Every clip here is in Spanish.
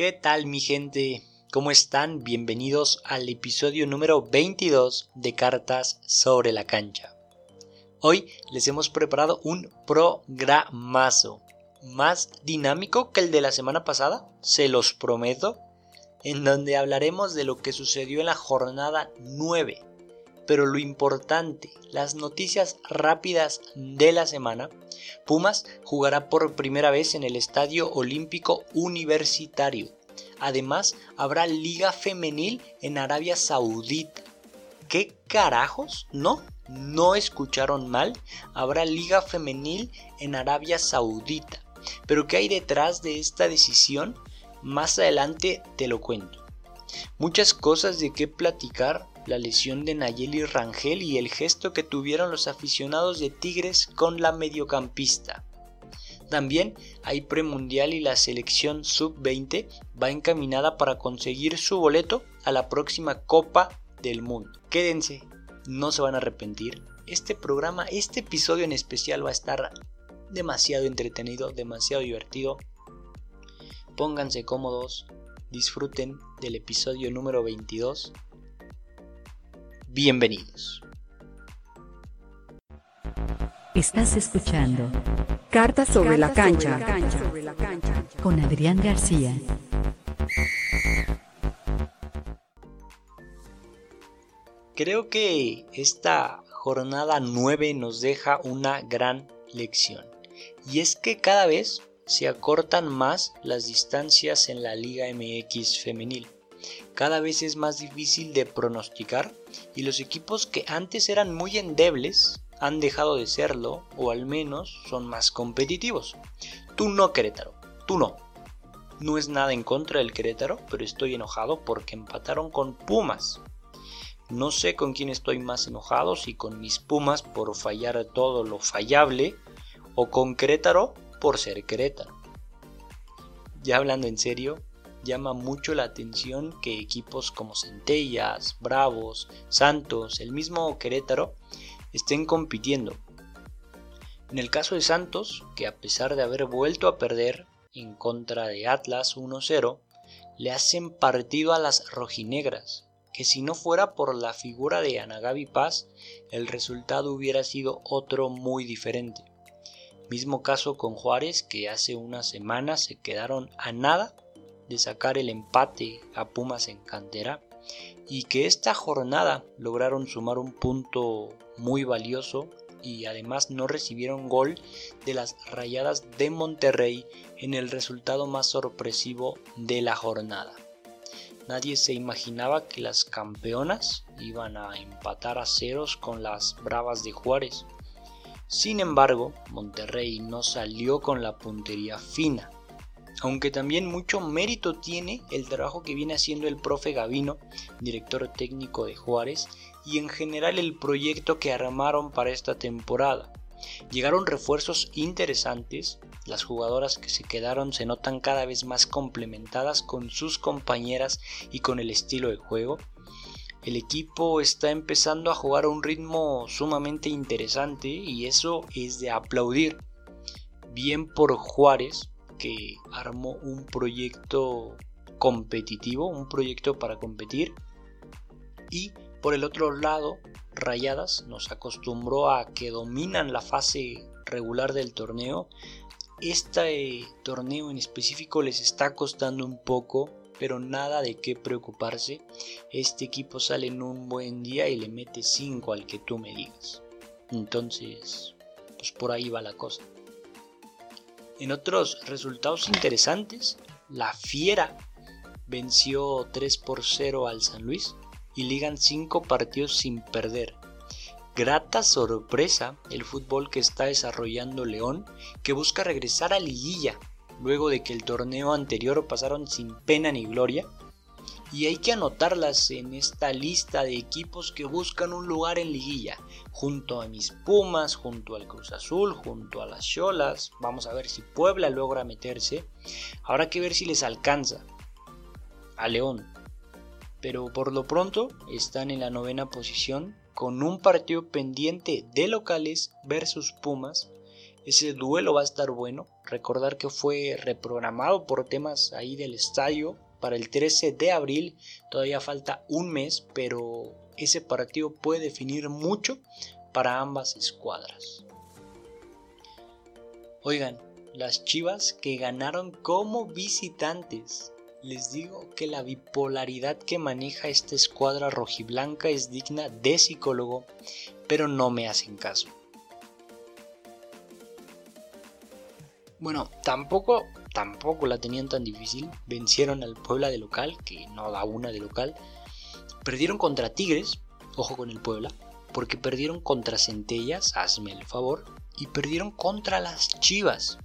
¿Qué tal mi gente? ¿Cómo están? Bienvenidos al episodio número 22 de Cartas sobre la cancha. Hoy les hemos preparado un programazo, más dinámico que el de la semana pasada, se los prometo, en donde hablaremos de lo que sucedió en la jornada 9. Pero lo importante, las noticias rápidas de la semana, Pumas jugará por primera vez en el Estadio Olímpico Universitario. Además, habrá Liga Femenil en Arabia Saudita. ¿Qué carajos? ¿No? no escucharon mal, habrá liga femenil en Arabia Saudita. Pero ¿qué hay detrás de esta decisión? Más adelante te lo cuento. Muchas cosas de qué platicar, la lesión de Nayeli Rangel y el gesto que tuvieron los aficionados de Tigres con la mediocampista. También hay premundial y la selección sub-20 va encaminada para conseguir su boleto a la próxima Copa del Mundo. Quédense, no se van a arrepentir. Este programa, este episodio en especial va a estar demasiado entretenido, demasiado divertido. Pónganse cómodos, disfruten del episodio número 22. Bienvenidos. Estás escuchando Cartas sobre, la, cancha, con Adrián García. Creo que esta jornada 9 nos deja una gran lección. Y es que cada vez se acortan más las distancias en la Liga MX femenil. Cada vez es más difícil de pronosticar y los equipos que antes eran muy endebles han dejado de serlo o al menos son más competitivos. Tú no, Querétaro, tú no. No es nada en contra del Querétaro, pero estoy enojado porque empataron con Pumas. No sé con quién estoy más enojado, si con mis Pumas por fallar todo lo fallable o con Querétaro por ser Querétaro. Ya hablando en serio, llama mucho la atención que equipos como Centellas, Bravos, Santos, el mismo Querétaro, estén compitiendo. En el caso de Santos, que a pesar de haber vuelto a perder en contra de Atlas 1-0, le hacen partido a las rojinegras, que si no fuera por la figura de Anagabi Paz, el resultado hubiera sido otro muy diferente. Mismo caso con Juárez, que hace unas semanas se quedaron a nada de sacar el empate a Pumas en cantera y que esta jornada lograron sumar un punto muy valioso y además no recibieron gol de las Rayadas de Monterrey en el resultado más sorpresivo de la jornada. Nadie se imaginaba que las campeonas iban a empatar a ceros con las Bravas de Juárez. Sin embargo, Monterrey no salió con la puntería fina, aunque también mucho mérito tiene el trabajo que viene haciendo el profe Gavino, director técnico de Juárez, y en general el proyecto que armaron para esta temporada. Llegaron refuerzos interesantes, las jugadoras que se quedaron se notan cada vez más complementadas con sus compañeras y con el estilo de juego. El equipo está empezando a jugar a un ritmo sumamente interesante y eso es de aplaudir. Bien por Juárez, que armó un proyecto competitivo, un proyecto para competir. Y por el otro lado, Rayadas nos acostumbró a que dominan la fase regular del torneo. Este torneo en específico les está costando un poco, pero nada de qué preocuparse. Este equipo sale en un buen día y le mete 5 al que tú me digas. Entonces, pues por ahí va la cosa. En otros resultados interesantes, la Fiera venció 3 por 0 al San Luis y ligan 5 partidos sin perder. Grata sorpresa el fútbol que está desarrollando León, que busca regresar a liguilla, luego de que el torneo anterior pasaron sin pena ni gloria. Y hay que anotarlas en esta lista de equipos que buscan un lugar en liguilla, junto a mis Pumas, junto al Cruz Azul, junto a las Cholas. Vamos a ver si Puebla logra meterse. Habrá que ver si les alcanza. A León, pero por lo pronto están en la novena posición con un partido pendiente de locales versus Pumas Ese duelo va a estar bueno. Recordar que fue reprogramado por temas ahí del estadio para el 13 de abril. Todavía falta un mes, pero ese partido puede definir mucho para ambas escuadras. Oigan, las Chivas que ganaron como visitantes. Les digo que la bipolaridad que maneja esta escuadra rojiblanca es digna de psicólogo, pero no me hacen caso. Bueno, tampoco, tampoco la tenían tan difícil. Vencieron al Puebla de local, que no da una de local. Perdieron contra Tigres, ojo con el Puebla, porque perdieron contra Centellas, hazme el favor, y perdieron contra las Chivas.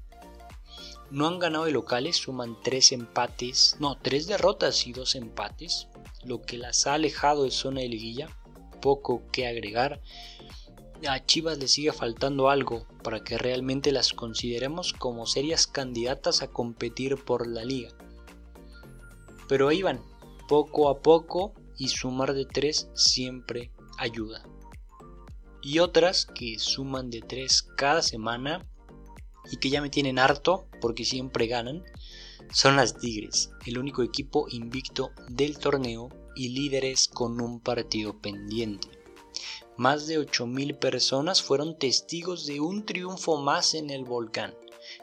No han ganado de locales, suman tres empates, no, tres derrotas y dos empates, lo que las ha alejado de zona de liguilla. Poco que agregar a Chivas le sigue faltando algo para que realmente las consideremos como serias candidatas a competir por la liga. Pero ahí van, poco a poco y sumar de tres siempre ayuda. Y otras que suman de tres cada semana y que ya me tienen harto porque siempre ganan son las Tigres, el único equipo invicto del torneo y líderes con un partido pendiente. Más de 8.000 personas fueron testigos de un triunfo más en el volcán.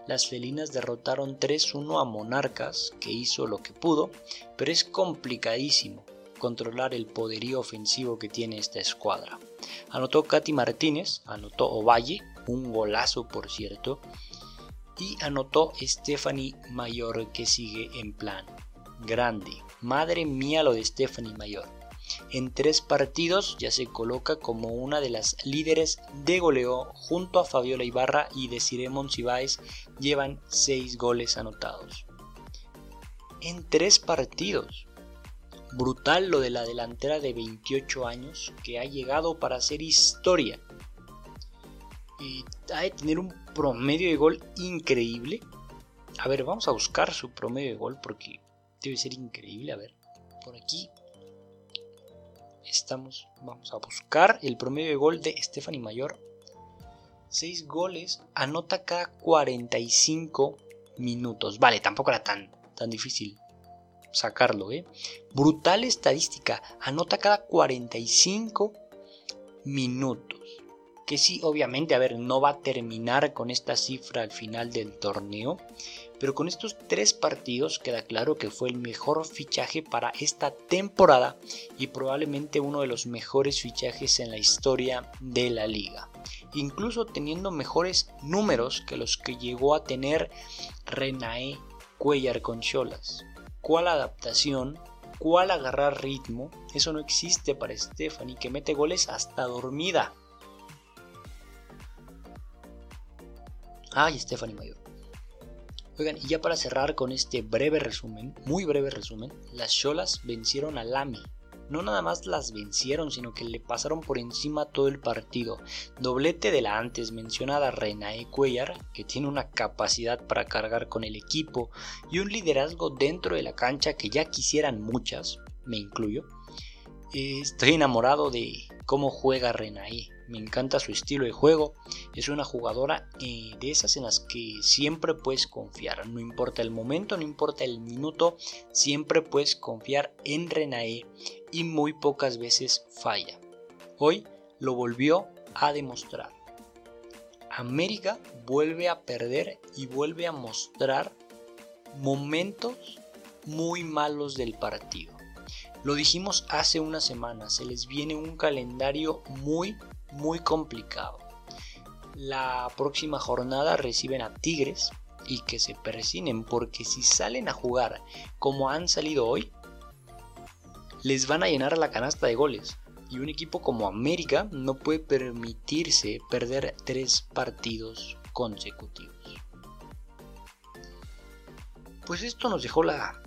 Las felinas derrotaron 3-1 a Monarcas, que hizo lo que pudo, pero es complicadísimo controlar el poderío ofensivo que tiene esta escuadra. Anotó Katy Martínez, anotó Ovalle, un golazo por cierto, y anotó Stephanie Mayor que sigue en plan grande. Madre mía lo de Stephanie Mayor. En tres partidos ya se coloca como una de las líderes de goleo junto a Fabiola Ibarra y Desiree Monsiváis llevan seis goles anotados. En tres partidos. Brutal lo de la delantera de 28 años que ha llegado para hacer historia. Y ha de tener un promedio de gol increíble. A ver, vamos a buscar su promedio de gol porque debe ser increíble. A ver, por aquí estamos, vamos a buscar el promedio de gol de Stephanie Mayor. 6 goles, anota cada 45 minutos. Vale, tampoco era tan, tan difícil sacarlo, ¿eh? Brutal estadística, anota cada 45 minutos. Que sí, obviamente, a ver, no va a terminar con esta cifra al final del torneo, pero con estos tres partidos queda claro que fue el mejor fichaje para esta temporada y probablemente uno de los mejores fichajes en la historia de la liga. Incluso teniendo mejores números que los que llegó a tener Renae Cuellar con Cholas. ¿Cuál adaptación? ¿Cuál agarrar ritmo? Eso no existe para Stephanie que mete goles hasta dormida. Ay, Stephanie Mayor. Oigan, y ya para cerrar con este breve resumen, muy breve resumen, las Cholas vencieron a Lami. No nada más las vencieron, sino que le pasaron por encima todo el partido. Doblete de la antes mencionada Renae Cuellar, que tiene una capacidad para cargar con el equipo y un liderazgo dentro de la cancha que ya quisieran muchas, me incluyo. Eh, estoy enamorado de cómo juega Renae me encanta su estilo de juego. Es una jugadora de esas en las que siempre puedes confiar. No importa el momento, no importa el minuto, siempre puedes confiar en Renae y muy pocas veces falla. Hoy lo volvió a demostrar. América vuelve a perder y vuelve a mostrar momentos muy malos del partido. Lo dijimos hace una semana, se les viene un calendario muy muy complicado. La próxima jornada reciben a Tigres y que se persinen porque si salen a jugar como han salido hoy, les van a llenar la canasta de goles. Y un equipo como América no puede permitirse perder tres partidos consecutivos. Pues esto nos dejó la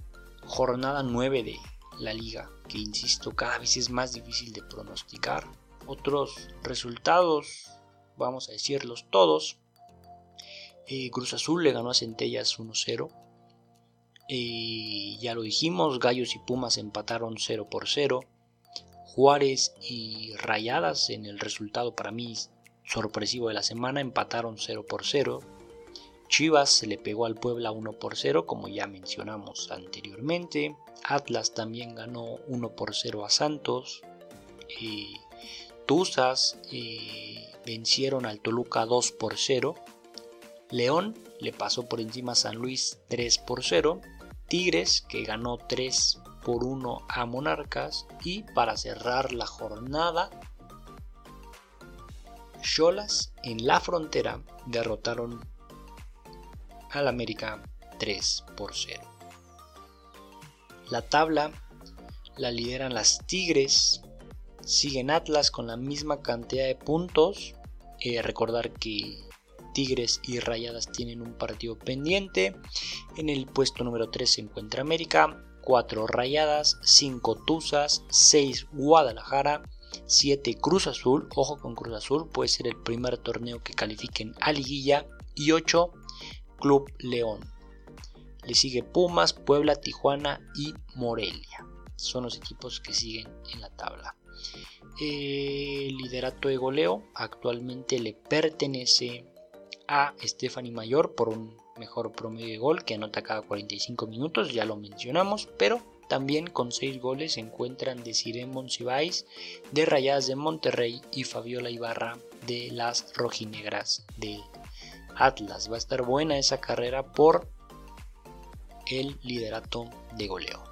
jornada 9 de la liga, que insisto, cada vez es más difícil de pronosticar otros resultados, vamos a decirlos todos. Eh, Cruz Azul le ganó a Centellas 1-0. Eh, ya lo dijimos, Gallos y Pumas empataron 0 por 0. Juárez y Rayadas en el resultado para mí sorpresivo de la semana, empataron 0 por 0. Chivas se le pegó al Puebla 1 por 0, como ya mencionamos anteriormente. Atlas también ganó 1 por 0 a Santos. Eh, Tuzas vencieron al Toluca 2 por 0. León le pasó por encima a San Luis 3 por 0. Tigres que ganó 3 por 1 a Monarcas. Y para cerrar la jornada, Cholas en la frontera derrotaron al América 3 por 0. La tabla la lideran las Tigres, siguen Atlas con la misma cantidad de puntos. Eh, recordar que Tigres y Rayadas tienen un partido pendiente. En el puesto número 3 se encuentra América, 4 Rayadas, 5 Tuzas, 6 Guadalajara, 7 Cruz Azul, ojo con Cruz Azul, puede ser el primer torneo que califiquen a liguilla, y 8 Club León. Le sigue Pumas, Puebla, Tijuana y Morelia. Son los equipos que siguen en la tabla. El liderato de goleo actualmente le pertenece a Stephanie Mayor por un mejor promedio de gol que anota cada 45 minutos, ya lo mencionamos, pero también con 6 goles se encuentran Desiree Monsiváis de Rayadas de Monterrey y Fabiola Ibarra de las Rojinegras de Atlas. Va a estar buena esa carrera por el liderato de goleo.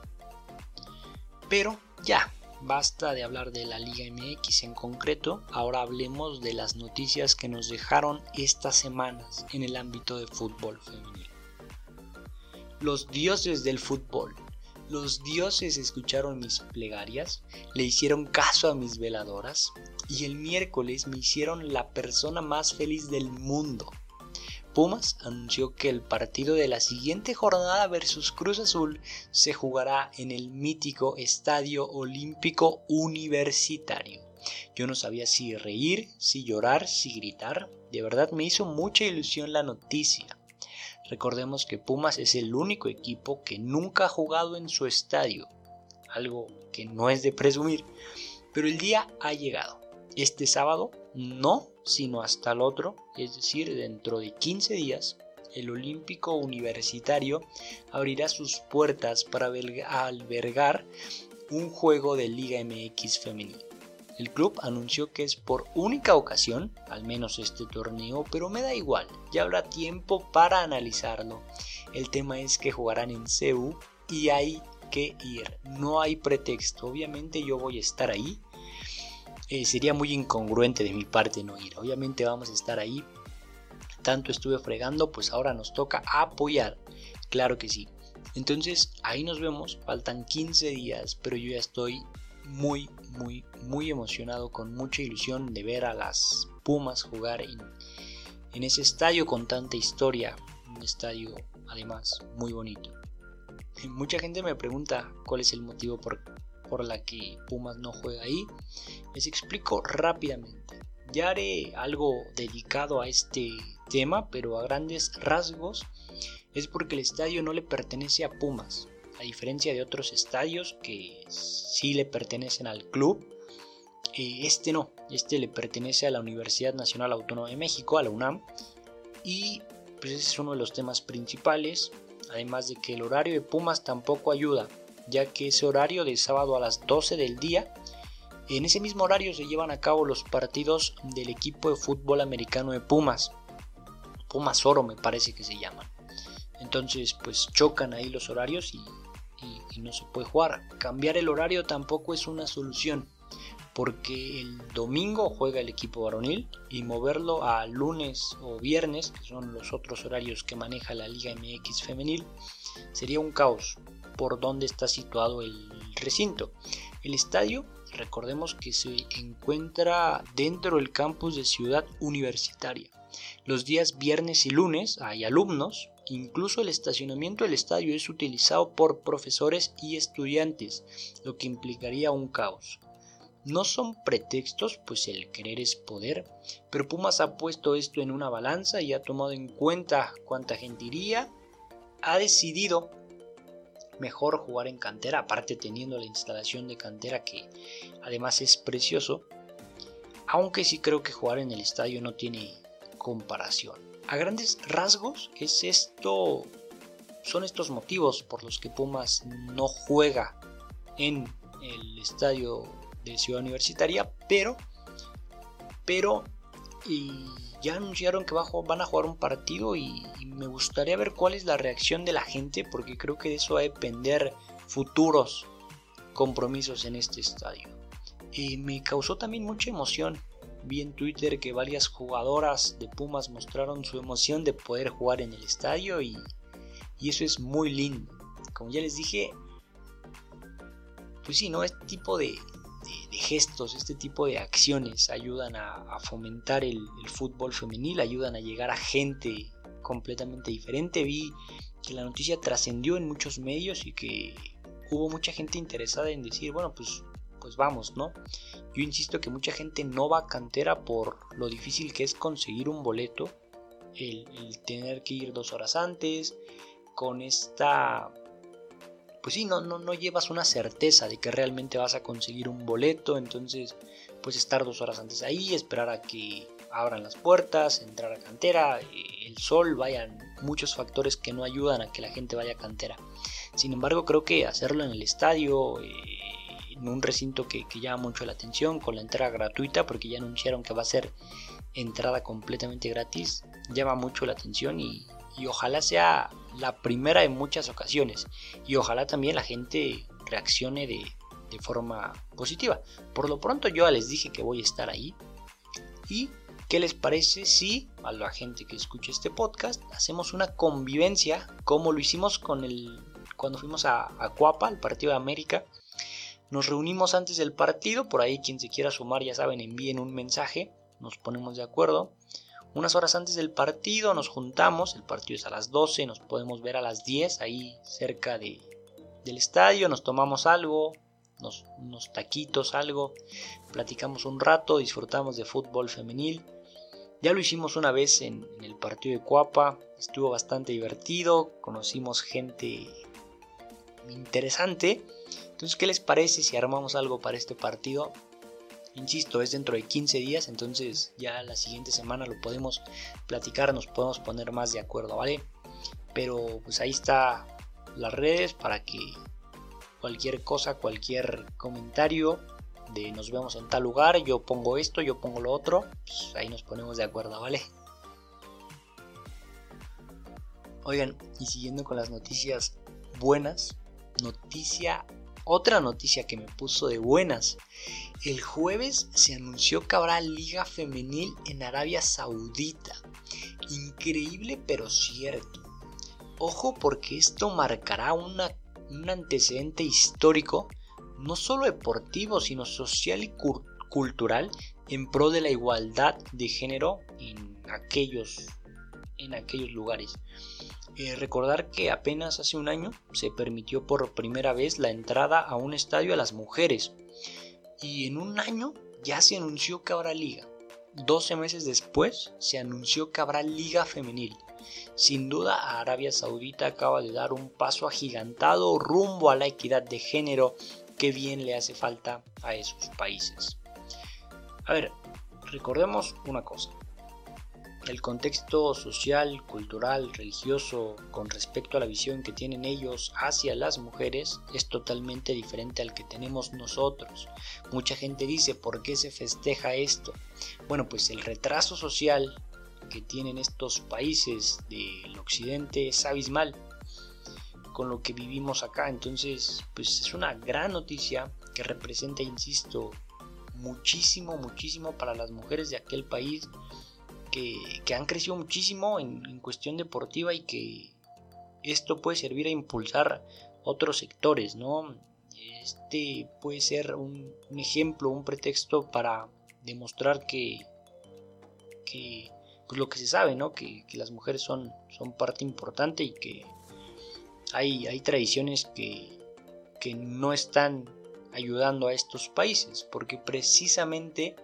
Pero ya, basta de hablar de la Liga MX en concreto, ahora hablemos de las noticias que nos dejaron estas semanas en el ámbito de fútbol femenino. Los dioses del fútbol los dioses escucharon mis plegarias, le hicieron caso a mis veladoras y el miércoles me hicieron la persona más feliz del mundo. Pumas anunció que el partido de la siguiente jornada versus Cruz Azul se jugará en el mítico Estadio Olímpico Universitario. Yo no sabía si reír, si llorar, si gritar. De verdad me hizo mucha ilusión la noticia. Recordemos que Pumas es el único equipo que nunca ha jugado en su estadio, algo que no es de presumir, pero el día ha llegado. Este sábado no, sino hasta el otro, es decir, dentro de 15 días, el Olímpico Universitario abrirá sus puertas para albergar un juego de Liga MX femenil. El club anunció que es por única ocasión, al menos este torneo, pero me da igual, ya habrá tiempo para analizarlo. El tema es que jugarán en CEU y hay que ir, no hay pretexto, obviamente yo voy a estar ahí. Eh, sería muy incongruente de mi parte no ir, obviamente vamos a estar ahí. Tanto estuve fregando, pues ahora nos toca apoyar, claro que sí. Entonces ahí nos vemos, faltan 15 días, pero yo ya estoy muy, muy, muy emocionado, con mucha ilusión de ver a las Pumas jugar en, en ese estadio con tanta historia, un estadio además muy bonito. Mucha gente me pregunta cuál es el motivo por, por la que Pumas no juega ahí. Les explico rápidamente. Ya haré algo dedicado a este tema, pero a grandes rasgos es porque el estadio no le pertenece a Pumas a diferencia de otros estadios que sí le pertenecen al club, eh, este no, este le pertenece a la Universidad Nacional Autónoma de México, a la UNAM, y pues ese es uno de los temas principales, además de que el horario de Pumas tampoco ayuda, ya que ese horario de sábado a las 12 del día, en ese mismo horario se llevan a cabo los partidos del equipo de fútbol americano de Pumas, Pumas Oro me parece que se llaman. Entonces pues chocan ahí los horarios y y, no se puede jugar. Cambiar el horario tampoco es una solución porque el domingo juega el equipo varonil y moverlo a lunes o viernes, que son los otros horarios que maneja la Liga MX femenil, sería un caos por donde está situado el recinto. El estadio, recordemos que se encuentra dentro del campus de Ciudad Universitaria. Los días viernes y lunes hay alumnos Incluso el estacionamiento del estadio es utilizado por profesores y estudiantes, lo que implicaría un caos. No son pretextos, pues el querer es poder, pero Pumas ha puesto esto en una balanza y ha tomado en cuenta cuánta gente iría, ha decidido mejor jugar en cantera, aparte teniendo la instalación de cantera que además es precioso, aunque sí creo que jugar en el estadio no tiene comparación. A grandes rasgos es esto, son estos motivos por los que Pumas no juega en el estadio de Ciudad Universitaria, pero, pero y ya anunciaron que van a jugar un partido y, me gustaría ver cuál es la reacción de la gente porque creo que de eso va a depender futuros compromisos en este estadio. Y me causó también mucha emoción. Vi en Twitter que varias jugadoras de Pumas mostraron su emoción de poder jugar en el estadio y, y eso es muy lindo. Como ya les dije, pues sí, ¿no? Este tipo de, de, gestos, este tipo de acciones ayudan a, fomentar el, fútbol femenil, ayudan a llegar a gente completamente diferente. Vi que la noticia trascendió en muchos medios y que hubo mucha gente interesada en decir, bueno, pues, pues vamos, ¿no? Yo insisto que mucha gente no va a cantera por lo difícil que es conseguir un boleto, el tener que ir dos horas antes, con esta pues sí, no, no, no llevas una certeza de que realmente vas a conseguir un boleto, entonces pues estar dos horas antes ahí, esperar a que abran las puertas, entrar a cantera, eh, el sol, vayan muchos factores que no ayudan a que la gente vaya a cantera. Sin embargo, creo que hacerlo en el estadio, eh, en un recinto que, que, llama mucho la atención, con la entrada gratuita, porque ya anunciaron que va a ser entrada completamente gratis, llama mucho la atención y, y ojalá sea la primera en muchas ocasiones y ojalá también la gente reaccione de, forma positiva. Por lo pronto yo les dije que voy a estar ahí y ¿Qué les parece si a la gente que escucha este podcast hacemos una convivencia como lo hicimos con el cuando fuimos a, a Cuapa, al partido de América? Nos reunimos antes del partido, por ahí quien se quiera sumar ya saben, envíen un mensaje, nos ponemos de acuerdo. Unas horas antes del partido nos juntamos, el partido es a las 12, nos podemos ver a las 10 ahí cerca de, del estadio, nos tomamos algo, unos taquitos, algo, platicamos un rato, disfrutamos de fútbol femenil. Ya lo hicimos una vez en, en el partido de Cuapa, estuvo bastante divertido, conocimos gente interesante. Entonces, ¿qué les parece si armamos algo para este partido? Insisto, es dentro de 15 días, entonces ya la siguiente semana lo podemos platicar, nos podemos poner más de acuerdo, ¿vale? Pero pues ahí está las redes para que cualquier cosa, cualquier comentario de nos vemos en tal lugar, yo pongo esto, yo pongo lo otro, pues ahí nos ponemos de acuerdo, ¿vale? Oigan, y siguiendo con las noticias buenas, noticia otra noticia que me puso de buenas. El jueves se anunció que habrá liga femenil en Arabia Saudita. Increíble pero cierto. Ojo porque esto marcará un antecedente histórico, no solo deportivo, sino social y cultural en pro de la igualdad de género en aquellos, en aquellos lugares. Eh, recordar que apenas hace un año se permitió por primera vez la entrada a un estadio a las mujeres. Y en un año ya se anunció que habrá liga. 12 meses después se anunció que habrá liga femenil. Sin duda Arabia Saudita acaba de dar un paso agigantado rumbo a la equidad de género que bien le hace falta a esos países. A ver, recordemos una cosa el contexto social, cultural, religioso con respecto a la visión que tienen ellos hacia las mujeres es totalmente diferente al que tenemos nosotros. Mucha gente dice, ¿por qué se festeja esto? Bueno, pues el retraso social que tienen estos países del occidente es abismal con lo que vivimos acá. Entonces, pues es una gran noticia que representa, insisto, muchísimo, muchísimo para las mujeres de aquel país que, han crecido muchísimo en, cuestión deportiva y que esto puede servir a impulsar otros sectores, ¿no? Este puede ser un, ejemplo, un pretexto para demostrar que, pues lo que se sabe, ¿no? Que, las mujeres son, parte importante y que hay, tradiciones que no están ayudando a estos países, porque precisamente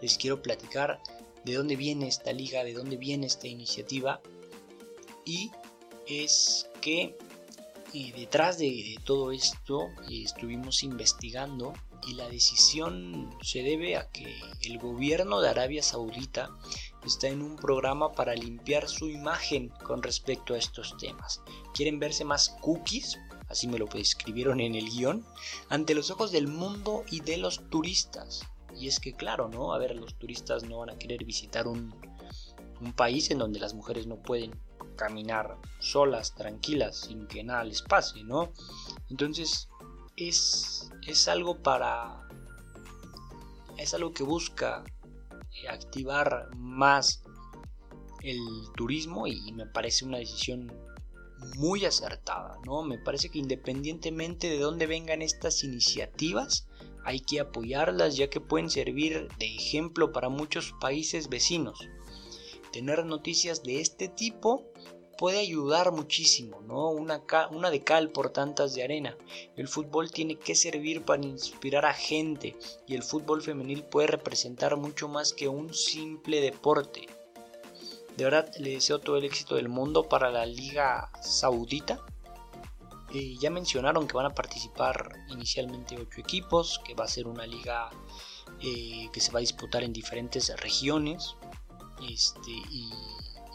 les quiero platicar de dónde viene esta liga, de dónde viene esta iniciativa. Y es que Y detrás de, todo esto estuvimos investigando y la decisión se debe a que el gobierno de Arabia Saudita está en un programa para limpiar su imagen con respecto a estos temas. Quieren verse más cookies, así me lo escribieron en el guion, ante los ojos del mundo y de los turistas. Y es que claro, ¿no? A ver, los turistas no van a querer visitar un, un país en donde las mujeres no pueden caminar solas, tranquilas, sin que nada les pase, ¿no? Entonces, es, es algo para... Es algo que busca eh, activar más el turismo y me parece una decisión muy acertada, ¿no? Me parece que independientemente de dónde vengan estas iniciativas, hay que apoyarlas ya que pueden servir de ejemplo para muchos países vecinos. Tener noticias de este tipo puede ayudar muchísimo, ¿no? Una, una de cal por tantas de arena. El fútbol tiene que servir para inspirar a gente y el fútbol femenil puede representar mucho más que un simple deporte. De verdad le deseo todo el éxito del mundo para la Liga Saudita. Eh, ya mencionaron que van a participar inicialmente 8 equipos, que va a ser una liga eh, que se va a disputar en diferentes regiones. Este, y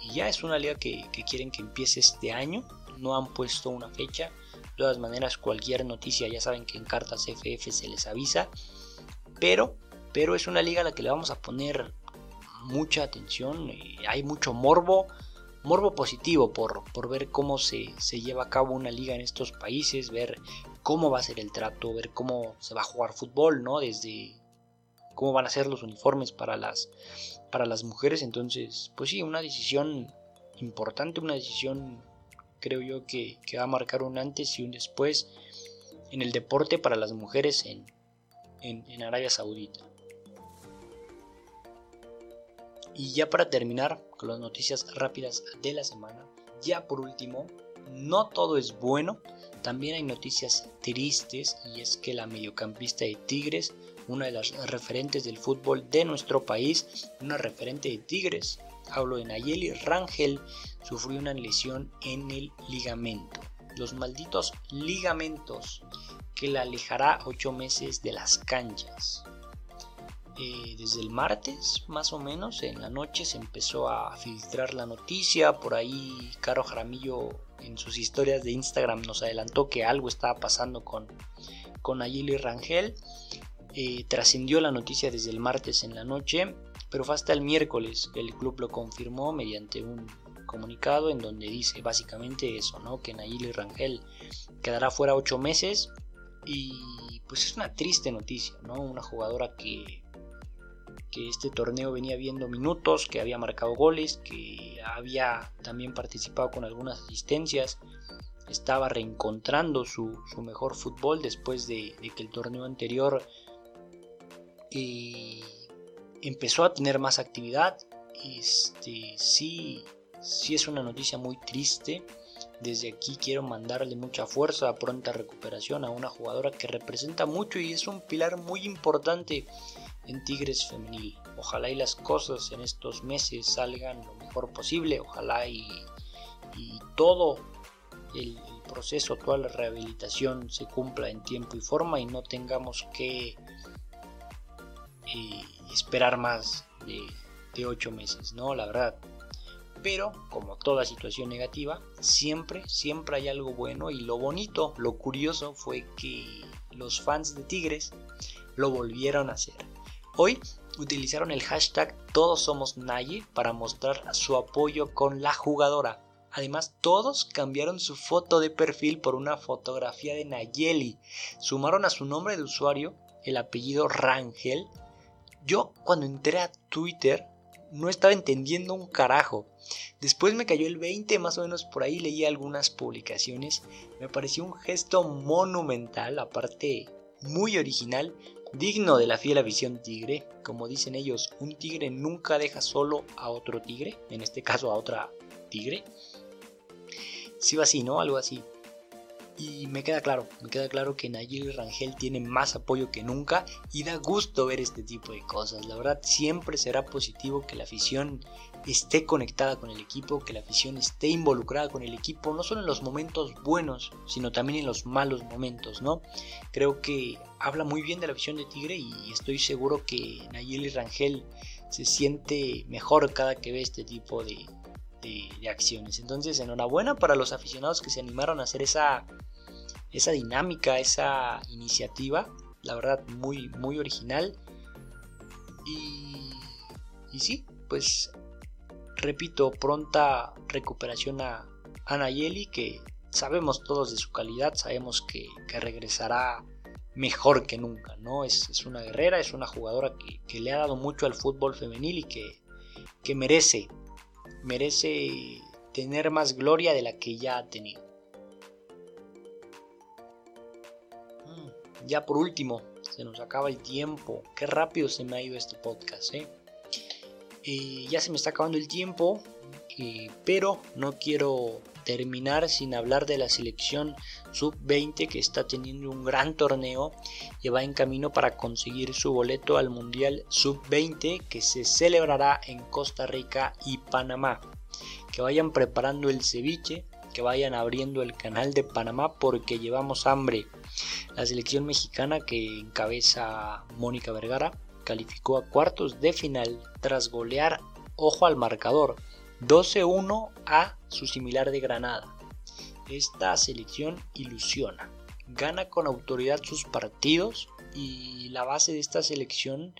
y ya es una liga que, quieren que empiece este año. No han puesto una fecha. De todas maneras, cualquier noticia ya saben que en cartas FF se les avisa. Pero, pero es una liga a la que le vamos a poner mucha atención. hay mucho morbo, morbo positivo por, por ver cómo se, se, lleva a cabo una liga en estos países, ver cómo va a ser el trato, ver cómo se va a jugar fútbol, ¿no? Desde cómo van a ser los uniformes para las, para las mujeres. Entonces, pues sí, una decisión importante, una decisión creo yo que, va a marcar un antes y un después en el deporte para las mujeres en, en, Arabia Saudita. Y ya para terminar con las noticias rápidas de la semana, ya por último, no todo es bueno, también hay noticias tristes y es que la mediocampista de Tigres una de las referentes del fútbol de nuestro país, una referente de Tigres. Hablo de Nayeli Rangel, sufrió una lesión en el ligamento. Los malditos ligamentos que la alejará ocho meses de las canchas. Eh, desde el martes, más o menos, en la noche se empezó a filtrar la noticia. Por ahí, Caro Jaramillo en sus historias de Instagram nos adelantó que algo estaba pasando con, con Rangel. Eh, trascendió la noticia desde el martes en la noche, pero fue hasta el miércoles que el club lo confirmó mediante un comunicado en donde dice básicamente eso, ¿no? Que Nayeli Rangel quedará fuera ocho meses y pues es una triste noticia, ¿no? Una jugadora que que este torneo venía viendo minutos, que había marcado goles, que había también participado con algunas asistencias, estaba reencontrando su, mejor fútbol después de, que el torneo anterior y empezó a tener más actividad. Este, sí, sí es una noticia muy triste. Desde aquí quiero mandarle mucha fuerza, pronta recuperación a una jugadora que representa mucho y es un pilar muy importante en Tigres Femenil. Ojalá y las cosas en estos meses salgan lo mejor posible. Ojalá y, todo el, proceso, toda la rehabilitación se cumpla en tiempo y forma y no tengamos que esperar más de, de 8 meses, ¿no? La verdad. Pero, como toda situación negativa, siempre, siempre hay algo bueno y lo bonito, lo curioso fue que los fans de Tigres lo volvieron a hacer. Hoy utilizaron el hashtag Todos Somos Naye para mostrar su apoyo con la jugadora. Además, todos cambiaron su foto de perfil por una fotografía de Nayeli. Sumaron a su nombre de usuario el apellido Rangel yo cuando entré a Twitter no estaba entendiendo un carajo. Después me cayó el 20 más o menos por ahí, leí algunas publicaciones. Me pareció un gesto monumental, aparte muy original, digno de la fiel visión tigre. Como dicen ellos, un tigre nunca deja solo a otro tigre, en este caso a otra tigre. Si va así, ¿no? Algo así. Y me queda claro, me queda claro que Nayeli Rangel tiene más apoyo que nunca y da gusto ver este tipo de cosas. La verdad siempre será positivo que la afición esté conectada con el equipo, que la afición esté involucrada con el equipo, no solo en los momentos buenos, sino también en los malos momentos, ¿no? Creo que habla muy bien de la afición de Tigre y estoy seguro que Nayeli Rangel se siente mejor cada que ve este tipo de, de, acciones. Entonces, enhorabuena para los aficionados que se animaron a hacer esa, esa dinámica, esa iniciativa. La verdad, muy, muy original. Y, sí, pues repito, pronta recuperación a Anayeli, que sabemos todos de su calidad, sabemos que, regresará mejor que nunca, ¿no? Es, es, una guerrera, es una jugadora que, que, le ha dado mucho al fútbol femenil y que, que merece merece tener más gloria de la que ya ha tenido. Ya por último, se nos acaba el tiempo. Qué rápido se me ha ido este podcast. ¿eh? ya se me está acabando el tiempo, pero no quiero terminar sin hablar de la selección sub-20 que está teniendo un gran torneo y va en camino para conseguir su boleto al Mundial sub-20 que se celebrará en Costa Rica y Panamá. Que vayan preparando el ceviche, que vayan abriendo el canal de Panamá porque llevamos hambre. La selección mexicana que encabeza Mónica Vergara calificó a cuartos de final tras golear, ojo al marcador, 12-1 a su similar de Granada. Esta selección ilusiona, gana con autoridad sus partidos y la base de esta selección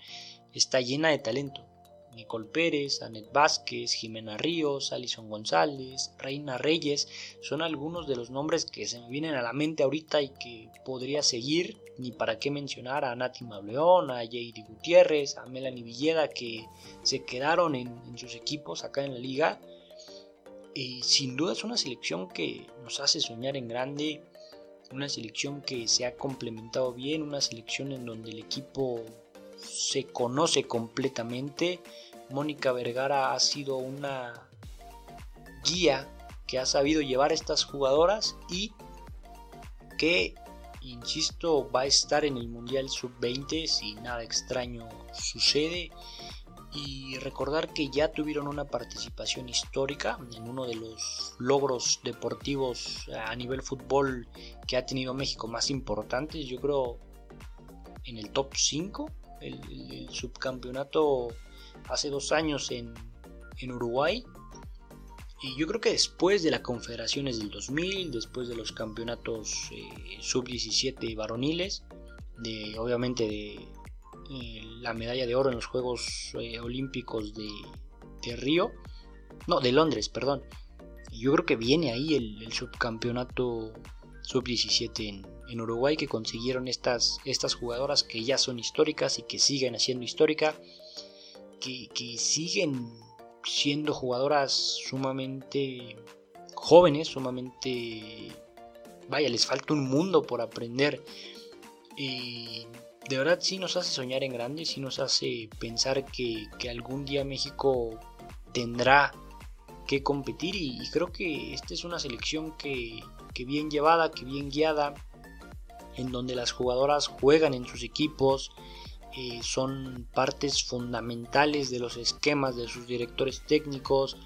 está llena de talento. Nicole Pérez, Anet Vázquez, Jimena Ríos, Alison González, Reina Reyes, son algunos de los nombres que se me vienen a la mente ahorita y que podría seguir, ni para qué mencionar a Nati Mableón, a Jady Gutiérrez, a Melanie Villeda, que se quedaron en, sus equipos acá en la liga. Y sin duda es una selección que nos hace soñar en grande, una selección que se ha complementado bien, una selección en donde el equipo se conoce completamente Mónica Vergara ha sido una guía que ha sabido llevar a estas jugadoras y que, insisto, va a estar en el Mundial Sub-20 si nada extraño sucede. Y recordar que ya tuvieron una participación histórica en uno de los logros deportivos a nivel fútbol que ha tenido México más importantes. Yo creo en el top 5, el subcampeonato hace dos años en, Uruguay. Y yo creo que después de las confederaciones del 2000, después de los campeonatos eh, sub-17 varoniles, de, obviamente de eh, la medalla de oro en los Juegos eh, Olímpicos de, Río, no, de Londres, perdón. Yo creo que viene ahí el, subcampeonato sub-17 en, en, Uruguay que consiguieron estas, estas jugadoras que ya son históricas y que siguen haciendo histórica que, siguen siendo jugadoras sumamente jóvenes, sumamente... Vaya, les falta un mundo por aprender. Y de verdad sí nos hace soñar en grande, sí nos hace pensar que, algún día México tendrá que competir y, creo que esta es una selección que, que bien llevada, que bien guiada, en donde las jugadoras juegan en sus equipos, eh, son partes fundamentales de los esquemas de sus directores técnicos,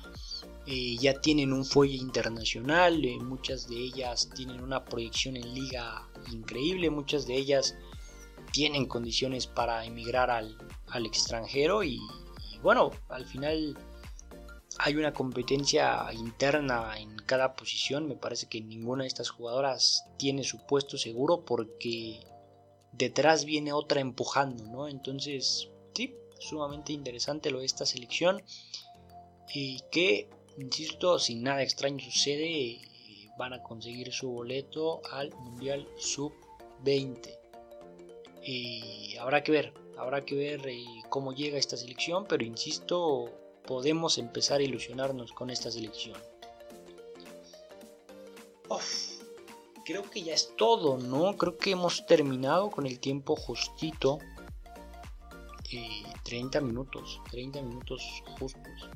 eh, ya tienen un fuelle internacional, eh, muchas de ellas tienen una proyección en liga increíble, muchas de ellas tienen condiciones para emigrar al, extranjero y, bueno, al final hay una competencia interna en cada posición, me parece que ninguna de estas jugadoras tiene su puesto seguro porque detrás viene otra empujando, ¿no? Entonces, sí, sumamente interesante lo de esta selección y que, insisto, sin nada extraño sucede, van a conseguir su boleto al Mundial Sub-20. Y habrá que ver, habrá que ver eh, cómo llega esta selección, pero insisto, podemos empezar a ilusionarnos con esta selección creo que ya es todo, ¿no? Creo que hemos terminado con el tiempo justito. 30 eh, minutos, 30 minutos justos.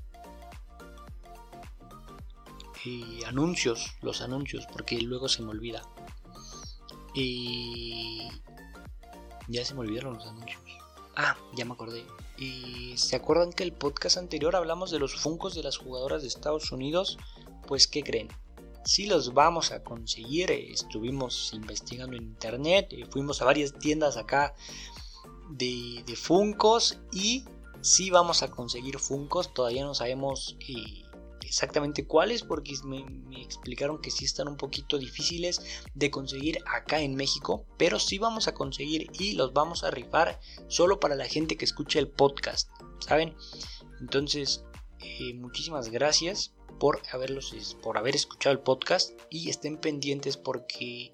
Y anuncios, los anuncios, porque luego se me olvida. Y ya se me olvidaron los anuncios. Ah, ya me acordé. ¿Y se acuerdan que el podcast anterior hablamos de los funcos de las jugadoras de Estados Unidos? Pues, ¿qué creen? Si los vamos a conseguir. Estuvimos investigando en internet, eh, fuimos a varias tiendas acá de, de Funcos y si vamos a conseguir Funcos. Todavía no sabemos eh, exactamente cuáles porque me, explicaron que sí están un poquito difíciles de conseguir acá en México, pero sí vamos a conseguir y los vamos a rifar solo para la gente que escucha el podcast, ¿saben? Entonces, eh, muchísimas gracias por haberlos por haber escuchado el podcast y estén pendientes porque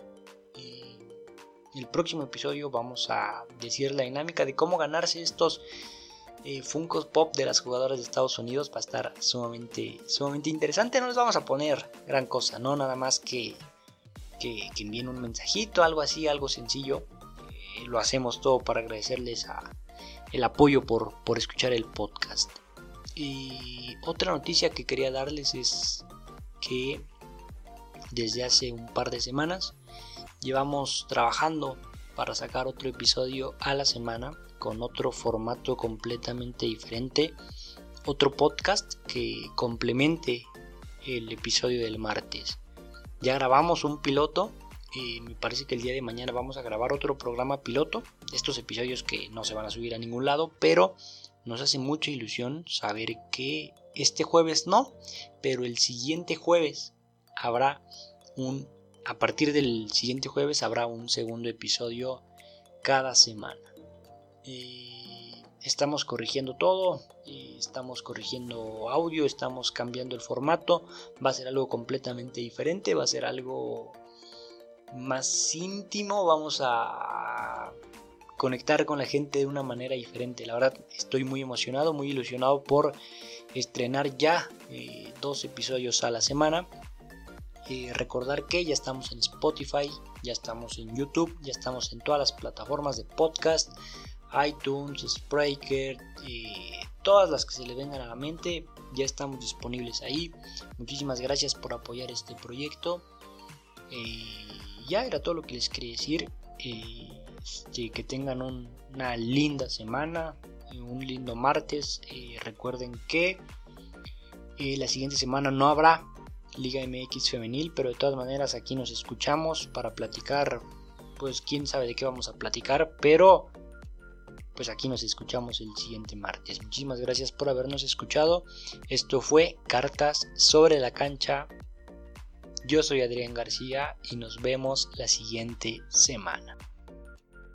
eh, el próximo episodio vamos a decir la dinámica de cómo ganarse estos eh, Funkos Pop de las jugadoras de Estados Unidos va a estar sumamente, sumamente interesante. No les vamos a poner gran cosa, no nada más que, que, envíen un mensajito, algo así, algo sencillo. Eh, lo hacemos todo para agradecerles a, el apoyo por, por escuchar el podcast. Y otra noticia que quería darles es que desde hace un par de semanas llevamos trabajando para sacar otro episodio a la semana con otro formato completamente diferente, otro podcast que complemente el episodio del martes. Ya grabamos un piloto y me parece que el día de mañana vamos a grabar otro programa piloto. Estos episodios que no se van a subir a ningún lado, pero nos hace mucha ilusión saber que este jueves no, pero el siguiente jueves habrá un a partir del siguiente jueves habrá un segundo episodio cada semana estamos corrigiendo todo, estamos corrigiendo audio, estamos cambiando el formato, va a ser algo completamente diferente, va a ser algo más íntimo, vamos a conectar con la gente de una manera diferente. La verdad estoy muy emocionado, muy ilusionado por estrenar ya eh, dos episodios a la semana. Eh, recordar que ya estamos en Spotify, ya estamos en YouTube, ya estamos en todas las plataformas de podcast iTunes, Spreaker, todas las que se le vengan a la mente, ya estamos disponibles ahí. Muchísimas gracias por apoyar este proyecto. Eh, ya era todo lo que les quería decir. Eh, este, que tengan una linda semana, un lindo martes. Eh, recuerden que la siguiente semana no habrá Liga MX femenil, pero de todas maneras aquí nos escuchamos para platicar. Pues quién sabe de qué vamos a platicar, pero pues aquí nos escuchamos el siguiente martes. Muchísimas gracias por habernos escuchado. Esto fue Cartas sobre la cancha. Yo soy Adrián García y nos vemos la siguiente semana.